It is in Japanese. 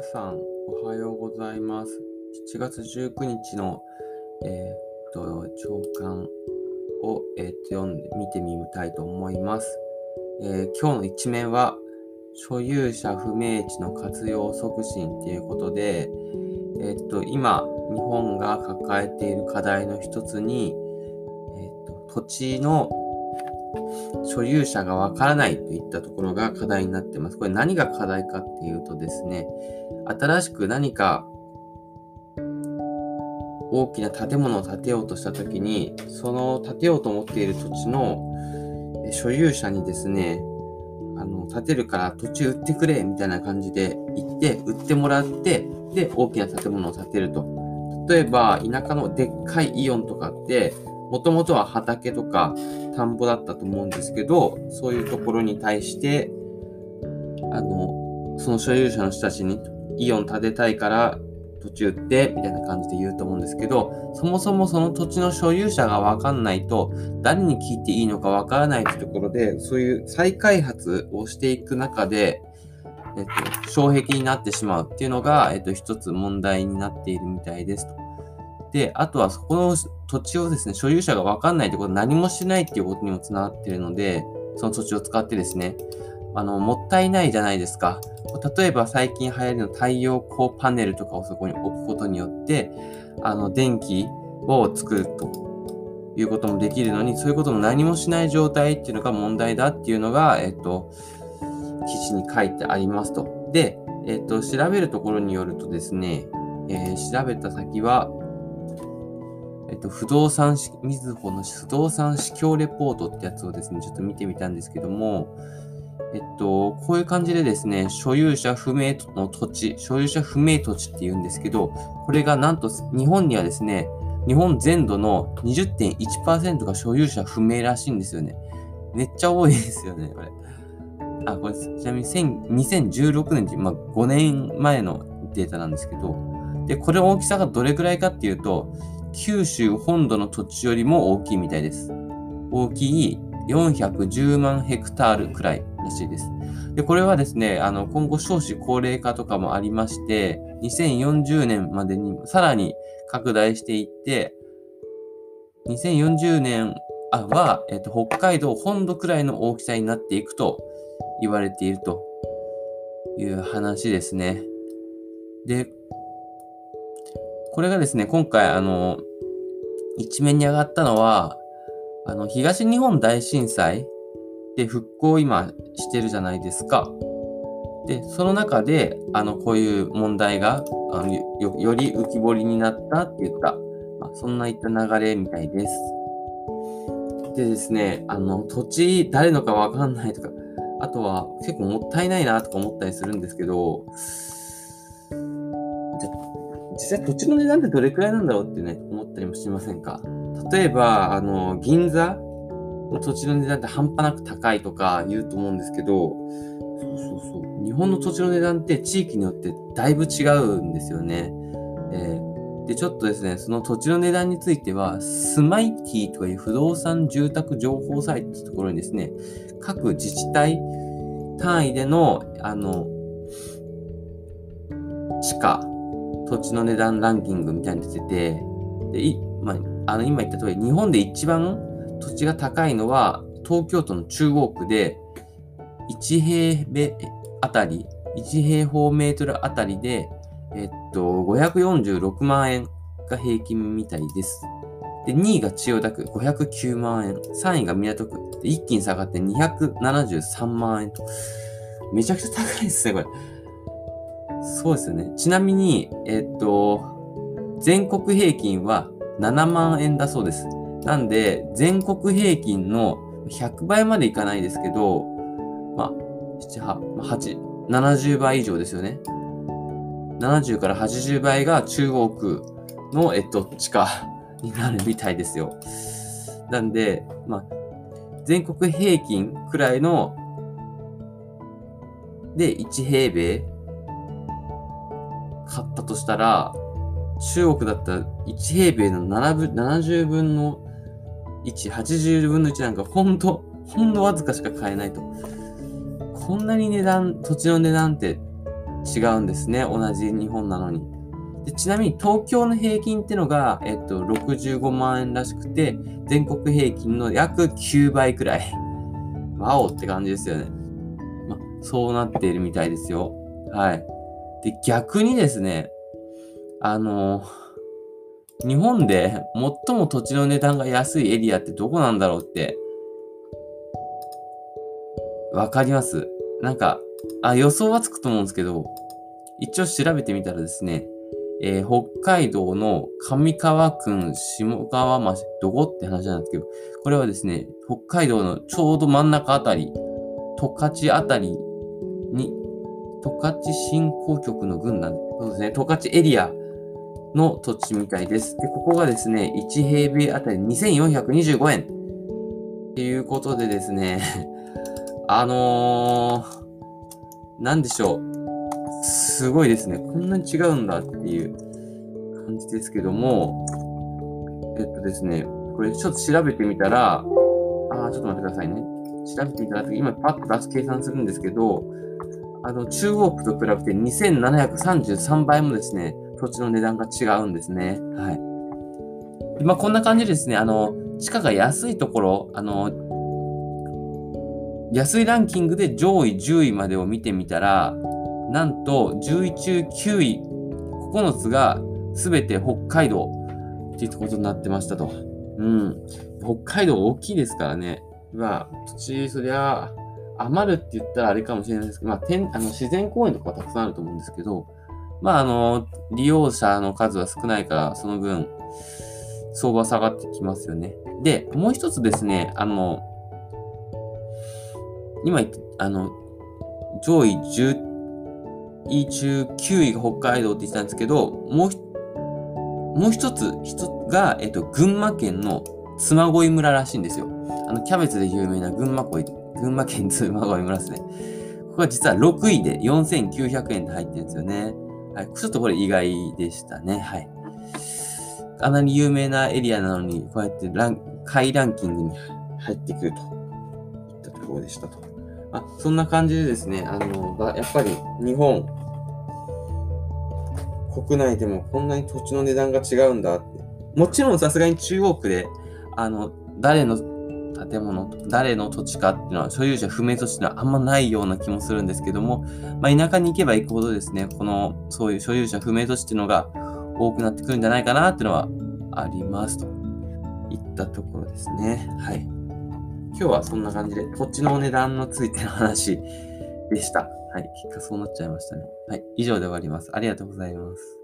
皆さん、おはようございます。7月19日の、えー、っと、朝刊を、えー、っと読んで、見てみたいと思います。えー、今日の一面は、所有者不明地の活用促進ということで、えっと、今、日本が抱えている課題の一つに、えっと、土地の所有者がわからないといったところが課題になってます。これ何が課題かっていうとですね、新しく何か大きな建物を建てようとしたときに、その建てようと思っている土地の所有者にですね、あの、建てるから土地売ってくれみたいな感じで言って、売ってもらって、で、大きな建物を建てると。例えば、田舎のでっかいイオンとかって、もともとは畑とか田んぼだったと思うんですけど、そういうところに対して、あの、その所有者の人たちにイオン建てたいから土地売ってみたいな感じで言うと思うんですけど、そもそもその土地の所有者がわかんないと、誰に聞いていいのかわからないというところで、そういう再開発をしていく中で、えっと、障壁になってしまうっていうのが、えっと、一つ問題になっているみたいですと。で、あとはそこの土地をですね、所有者がわかんないってこと、何もしないっていうことにもつながってるので、その土地を使ってですね、あの、もったいないじゃないですか。例えば最近流行りの太陽光パネルとかをそこに置くことによって、あの、電気を作るということもできるのに、そういうことも何もしない状態っていうのが問題だっていうのが、えっと、記事に書いてありますと。で、えっと、調べるところによるとですね、えー、調べた先は、えっと、不動産し、みずほの不動産市況レポートってやつをですね、ちょっと見てみたんですけども、えっと、こういう感じでですね、所有者不明の土地、所有者不明土地って言うんですけど、これがなんと日本にはですね、日本全土の20.1%が所有者不明らしいんですよね。めっちゃ多いですよね、これ。あ、これ、ちなみに2016年って、まあ、5年前のデータなんですけど、で、これ大きさがどれくらいかっていうと、九州本土の土地よりも大きいみたいです。大きい410万ヘクタールくらいらしいです。で、これはですね、あの、今後少子高齢化とかもありまして、2040年までにさらに拡大していって、2040年は、えっと、北海道本土くらいの大きさになっていくと言われているという話ですね。で、これがですね、今回、あの、一面に上がったのは、あの、東日本大震災で復興を今してるじゃないですか。で、その中で、あの、こういう問題があのよより浮き彫りになったって言った、まあ、そんないった流れみたいです。でですね、あの、土地誰のかわかんないとか、あとは結構もったいないなとか思ったりするんですけど、実際土地の値段ってどれくらいなんだろうってね、思ったりもしませんか？例えば、あの、銀座？の土地の値段って半端なく高いとか言うと思うんですけど、そうそうそう。日本の土地の値段って地域によってだいぶ違うんですよね。えー、で、ちょっとですね、その土地の値段については、スマイティとかいう不動産住宅情報サイトというところにですね、各自治体単位での、あの、地価土地の値段ランキングみたいに出てて、でまあ、あの今言った通り、日本で一番土地が高いのは東京都の中央区で、1平米あたり、1平方メートルあたりで、えっと、546万円が平均みたいです。で、2位が千代田区、509万円。3位が港区。で、一気に下がって273万円と。めちゃくちゃ高いですね、これ。そうですね。ちなみに、えっと、全国平均は7万円だそうです。なんで、全国平均の100倍までいかないですけど、まあ、7、8、70倍以上ですよね。70から80倍が中央区の、えっと、地下になるみたいですよ。なんで、まあ、全国平均くらいの、で、1平米買ったとしたら、中国だったら1平米の70分の1、80分の1なんかほんと、ほんとわずかしか買えないと。こんなに値段、土地の値段って違うんですね。同じ日本なのに。でちなみに東京の平均ってのが、えっと、65万円らしくて、全国平均の約9倍くらい。ワオって感じですよね。ま、そうなっているみたいですよ。はい。で、逆にですね、あの、日本で最も土地の値段が安いエリアってどこなんだろうって、わかります？なんか、あ、予想はつくと思うんですけど、一応調べてみたらですね、えー、北海道の上川郡下川町、どこ？って話なんですけど、これはですね、北海道のちょうど真ん中あたり、十勝あたり、十勝振興局の郡なんで、そうですね、十勝エリアの土地みたいです。で、ここがですね、1平米あたり2425円。っていうことでですね、あのー、なんでしょう。すごいですね。こんなに違うんだっていう感じですけども、えっとですね、これちょっと調べてみたら、あー、ちょっと待ってくださいね。調べてみたら、今パッと出す計算するんですけど、あの、中央区と比べて2733倍もですね、土地の値段が違うんですね。はい。まあ、こんな感じですね、あの、地価が安いところ、あの、安いランキングで上位10位までを見てみたら、なんと10位中9位、9つが全て北海道っていうことになってましたと。うん。北海道大きいですからね。まあ、土地、そりゃ、余るって言ったらあれかもしれないですけど、まあ、天あの自然公園とかたくさんあると思うんですけど、まあ、あの、利用者の数は少ないから、その分、相場下がってきますよね。で、もう一つですね、あの、今言って、あの、上位10位中9位が北海道って言ってたんですけど、もう、もう一つ、一つが、えっと、群馬県の妻恋村らしいんですよ。あの、キャベツで有名な群馬恋、群馬県妻恋村ですね。ここは実は6位で4900円で入ってるんですよね。はい。ちょっとこれ意外でしたね。はい。かなり有名なエリアなのに、こうやってラン、下位ランキングに入ってくるといったところでしたと。あ、そんな感じでですね、あの、やっぱり日本、国内でもこんなに土地の値段が違うんだって。もちろんさすがに中央区で、あの、誰の建物、誰の土地かっていうのは、所有者不明土地っていうのはあんまないような気もするんですけども、まあ、田舎に行けば行くほどですね、この、そういう所有者不明土地っていうのが多くなってくるんじゃないかなっていうのはありますといったところですね。はい。今日はそんな感じで、土地のお値段のついての話でした。はい。結果そうなっちゃいましたね。はい。以上で終わります。ありがとうございます。